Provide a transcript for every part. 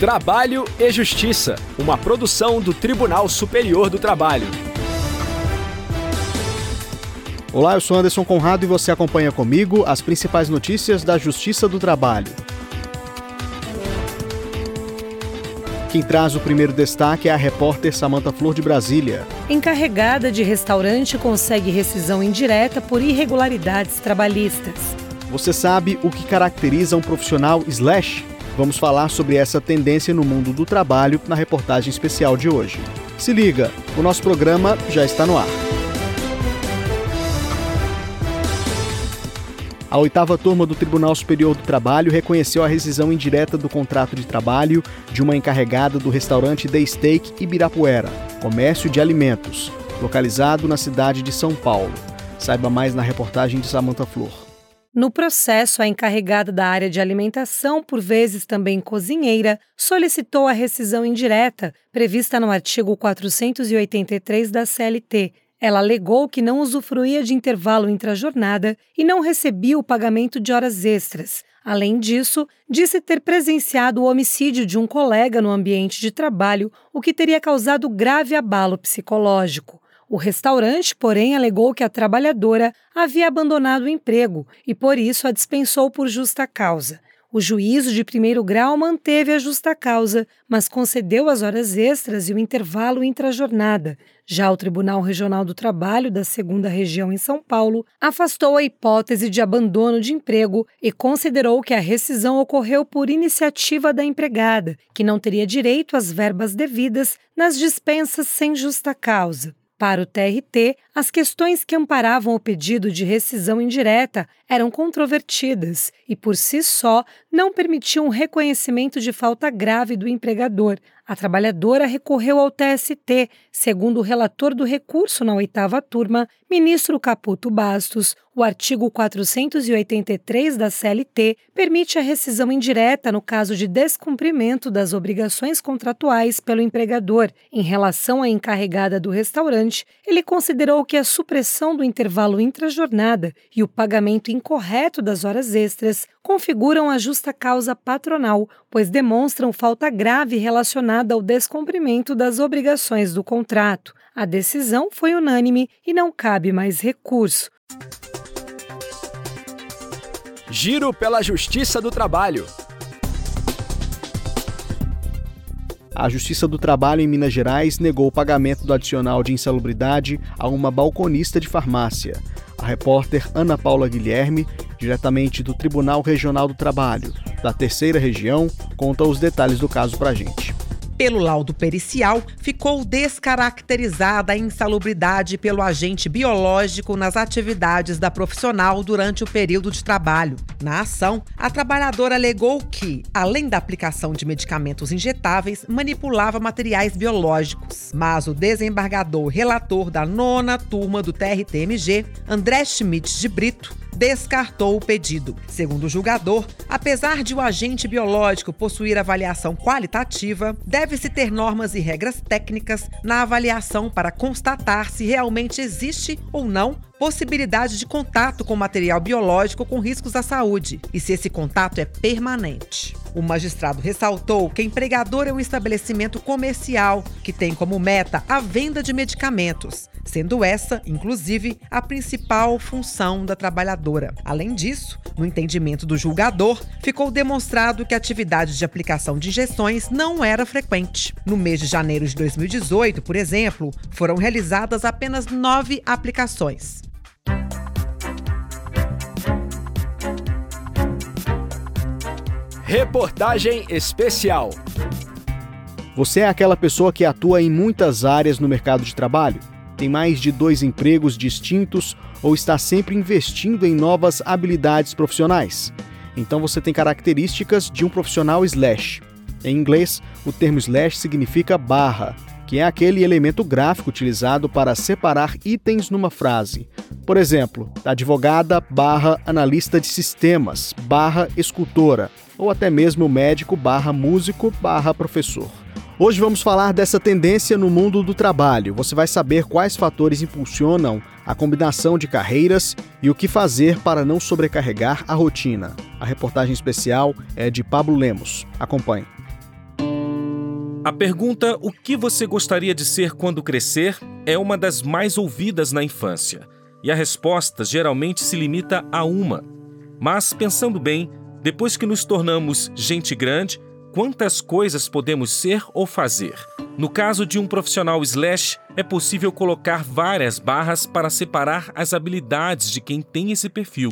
Trabalho e Justiça, uma produção do Tribunal Superior do Trabalho. Olá, eu sou Anderson Conrado e você acompanha comigo as principais notícias da Justiça do Trabalho. Quem traz o primeiro destaque é a repórter Samanta Flor de Brasília. Encarregada de restaurante consegue rescisão indireta por irregularidades trabalhistas. Você sabe o que caracteriza um profissional slash? Vamos falar sobre essa tendência no mundo do trabalho na reportagem especial de hoje. Se liga, o nosso programa já está no ar. A oitava turma do Tribunal Superior do Trabalho reconheceu a rescisão indireta do contrato de trabalho de uma encarregada do restaurante The Steak Ibirapuera, comércio de alimentos, localizado na cidade de São Paulo. Saiba mais na reportagem de Samantha Flor. No processo, a encarregada da área de alimentação, por vezes também cozinheira, solicitou a rescisão indireta, prevista no artigo 483 da CLT, ela alegou que não usufruía de intervalo intra-jornada e não recebia o pagamento de horas extras. Além disso, disse ter presenciado o homicídio de um colega no ambiente de trabalho, o que teria causado grave abalo psicológico. O restaurante, porém, alegou que a trabalhadora havia abandonado o emprego e, por isso, a dispensou por justa causa. O juízo de primeiro grau manteve a justa causa, mas concedeu as horas extras e o intervalo intrajornada. Já o Tribunal Regional do Trabalho da Segunda Região em São Paulo afastou a hipótese de abandono de emprego e considerou que a rescisão ocorreu por iniciativa da empregada, que não teria direito às verbas devidas nas dispensas sem justa causa. Para o TRT, as questões que amparavam o pedido de rescisão indireta eram controvertidas e, por si só, não permitiam o reconhecimento de falta grave do empregador. A trabalhadora recorreu ao TST, segundo o relator do recurso na oitava turma, ministro Caputo Bastos. O artigo 483 da CLT permite a rescisão indireta no caso de descumprimento das obrigações contratuais pelo empregador. Em relação à encarregada do restaurante, ele considerou que a supressão do intervalo intrajornada e o pagamento incorreto das horas extras configuram a justa causa patronal, pois demonstram falta grave relacionada ao descumprimento das obrigações do contrato. A decisão foi unânime e não cabe mais recurso. Giro pela Justiça do Trabalho. A Justiça do Trabalho em Minas Gerais negou o pagamento do adicional de insalubridade a uma balconista de farmácia. A repórter Ana Paula Guilherme, diretamente do Tribunal Regional do Trabalho, da Terceira Região, conta os detalhes do caso para a gente. Pelo laudo pericial, ficou descaracterizada a insalubridade pelo agente biológico nas atividades da profissional durante o período de trabalho. Na ação, a trabalhadora alegou que, além da aplicação de medicamentos injetáveis, manipulava materiais biológicos. Mas o desembargador relator da nona turma do TRTMG, André Schmidt de Brito, descartou o pedido. Segundo o julgador, apesar de o agente biológico possuir avaliação qualitativa, deve-se ter normas e regras técnicas na avaliação para constatar se realmente existe ou não possibilidade de contato com material biológico com riscos à saúde e se esse contato é permanente. O magistrado ressaltou que empregador é um estabelecimento comercial que tem como meta a venda de medicamentos, sendo essa, inclusive, a principal função da trabalhadora. Além disso, no entendimento do julgador, ficou demonstrado que a atividade de aplicação de injeções não era frequente. No mês de janeiro de 2018, por exemplo, foram realizadas apenas nove aplicações. Reportagem especial. Você é aquela pessoa que atua em muitas áreas no mercado de trabalho? Tem mais de dois empregos distintos ou está sempre investindo em novas habilidades profissionais? Então você tem características de um profissional slash. Em inglês, o termo slash significa barra, que é aquele elemento gráfico utilizado para separar itens numa frase. Por exemplo, advogada barra analista de sistemas barra escultora ou até mesmo médico barra músico barra professor. Hoje vamos falar dessa tendência no mundo do trabalho. Você vai saber quais fatores impulsionam a combinação de carreiras e o que fazer para não sobrecarregar a rotina. A reportagem especial é de Pablo Lemos. Acompanhe. A pergunta o que você gostaria de ser quando crescer é uma das mais ouvidas na infância. E a resposta geralmente se limita a uma. Mas, pensando bem, depois que nos tornamos gente grande, quantas coisas podemos ser ou fazer? No caso de um profissional slash, é possível colocar várias barras para separar as habilidades de quem tem esse perfil.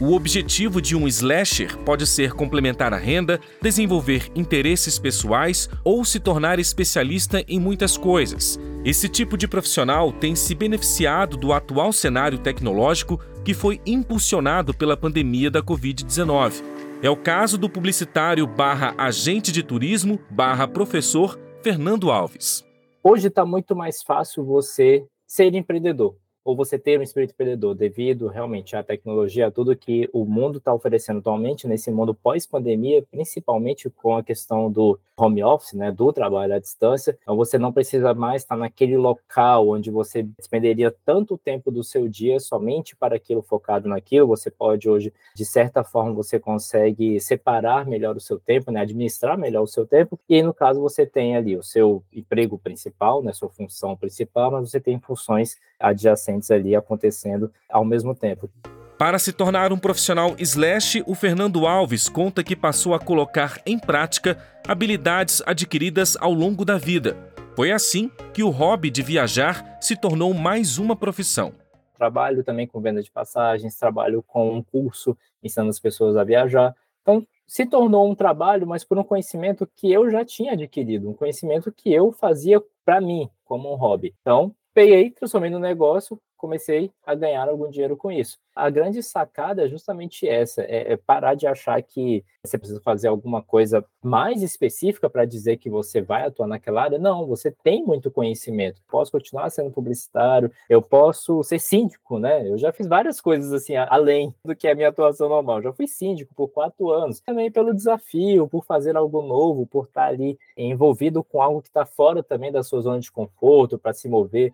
O objetivo de um slasher pode ser complementar a renda, desenvolver interesses pessoais ou se tornar especialista em muitas coisas. Esse tipo de profissional tem se beneficiado do atual cenário tecnológico que foi impulsionado pela pandemia da Covid-19. É o caso do publicitário barra agente de turismo barra professor Fernando Alves. Hoje está muito mais fácil você ser empreendedor ou você ter um espírito empreendedor devido realmente à tecnologia, a tudo que o mundo está oferecendo atualmente nesse mundo pós-pandemia, principalmente com a questão do home office, né, do trabalho à distância, então você não precisa mais estar naquele local onde você despenderia tanto tempo do seu dia somente para aquilo focado naquilo, você pode hoje, de certa forma, você consegue separar melhor o seu tempo, né, administrar melhor o seu tempo, e aí, no caso você tem ali o seu emprego principal, né, sua função principal, mas você tem funções adjacentes ali acontecendo ao mesmo tempo. Para se tornar um profissional slash, o Fernando Alves conta que passou a colocar em prática habilidades adquiridas ao longo da vida. Foi assim que o hobby de viajar se tornou mais uma profissão. Trabalho também com venda de passagens, trabalho com um curso ensinando as pessoas a viajar. Então, se tornou um trabalho, mas por um conhecimento que eu já tinha adquirido, um conhecimento que eu fazia para mim, como um hobby. Então, peguei, transformei no negócio, comecei a ganhar algum dinheiro com isso. A grande sacada é justamente essa: é, é parar de achar que você precisa fazer alguma coisa mais específica para dizer que você vai atuar naquela área. Não, você tem muito conhecimento. Posso continuar sendo publicitário, eu posso ser síndico, né? Eu já fiz várias coisas assim, além do que é a minha atuação normal. Já fui síndico por quatro anos. Também pelo desafio, por fazer algo novo, por estar ali envolvido com algo que está fora também da sua zona de conforto, para se mover.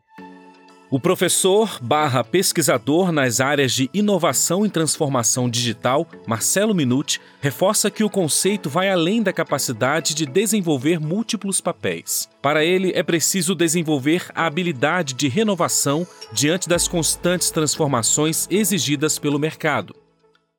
O professor barra pesquisador nas áreas de inovação e transformação digital, Marcelo Minuti, reforça que o conceito vai além da capacidade de desenvolver múltiplos papéis. Para ele, é preciso desenvolver a habilidade de renovação diante das constantes transformações exigidas pelo mercado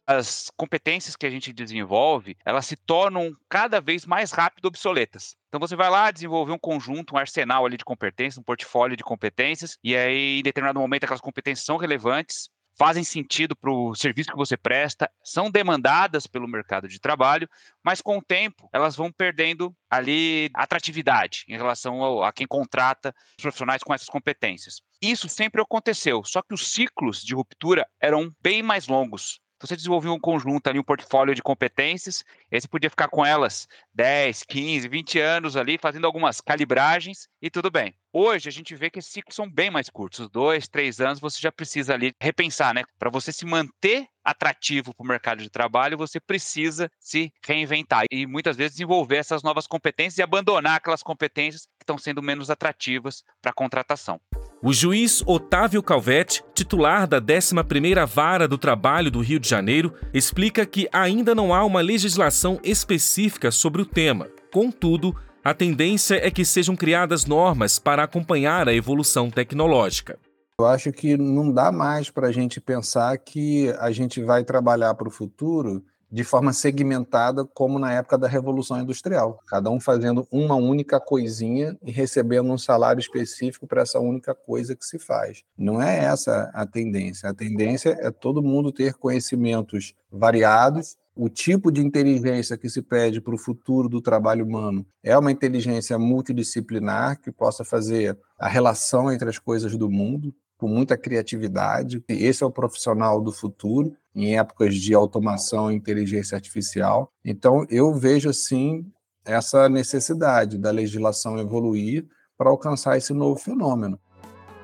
as competências que a gente desenvolve, elas se tornam cada vez mais rápido obsoletas. Então você vai lá desenvolver um conjunto, um arsenal ali de competências, um portfólio de competências, e aí em determinado momento aquelas competências são relevantes, fazem sentido para o serviço que você presta, são demandadas pelo mercado de trabalho, mas com o tempo elas vão perdendo ali atratividade em relação ao, a quem contrata os profissionais com essas competências. Isso sempre aconteceu, só que os ciclos de ruptura eram bem mais longos. Você desenvolveu um conjunto ali, um portfólio de competências, aí você podia ficar com elas 10, 15, 20 anos ali, fazendo algumas calibragens e tudo bem. Hoje a gente vê que esses ciclos são bem mais curtos, dois, três anos, você já precisa ali repensar, né? Para você se manter atrativo para o mercado de trabalho, você precisa se reinventar e muitas vezes desenvolver essas novas competências e abandonar aquelas competências que estão sendo menos atrativas para a contratação. O juiz Otávio Calvete, titular da 11ª Vara do Trabalho do Rio de Janeiro, explica que ainda não há uma legislação específica sobre o tema. Contudo, a tendência é que sejam criadas normas para acompanhar a evolução tecnológica. Eu acho que não dá mais para a gente pensar que a gente vai trabalhar para o futuro de forma segmentada, como na época da Revolução Industrial. Cada um fazendo uma única coisinha e recebendo um salário específico para essa única coisa que se faz. Não é essa a tendência. A tendência é todo mundo ter conhecimentos variados. O tipo de inteligência que se pede para o futuro do trabalho humano é uma inteligência multidisciplinar que possa fazer a relação entre as coisas do mundo, com muita criatividade. Esse é o profissional do futuro em épocas de automação e inteligência artificial. Então, eu vejo, assim, essa necessidade da legislação evoluir para alcançar esse novo fenômeno.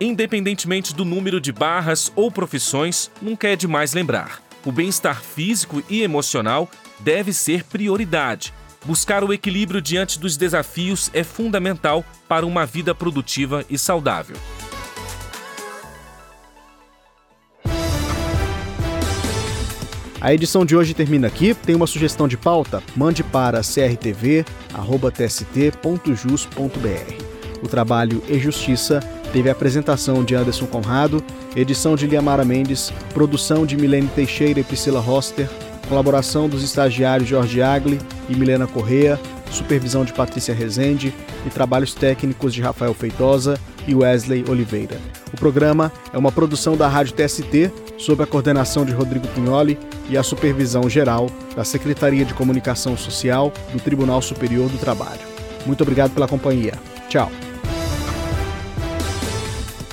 Independentemente do número de barras ou profissões, nunca é demais lembrar: o bem-estar físico e emocional deve ser prioridade. Buscar o equilíbrio diante dos desafios é fundamental para uma vida produtiva e saudável. A edição de hoje termina aqui. Tem uma sugestão de pauta? Mande para crtv.tst.jus.br. O trabalho e Justiça teve a apresentação de Anderson Conrado, edição de Liamara Mendes, produção de Milene Teixeira e Priscila Roster, colaboração dos estagiários Jorge Agli e Milena Correa, supervisão de Patrícia Rezende e trabalhos técnicos de Rafael Feitosa e Wesley Oliveira. O programa é uma produção da Rádio TST, sob a coordenação de Rodrigo Pignoli e a supervisão geral da Secretaria de Comunicação Social do Tribunal Superior do Trabalho. Muito obrigado pela companhia. Tchau.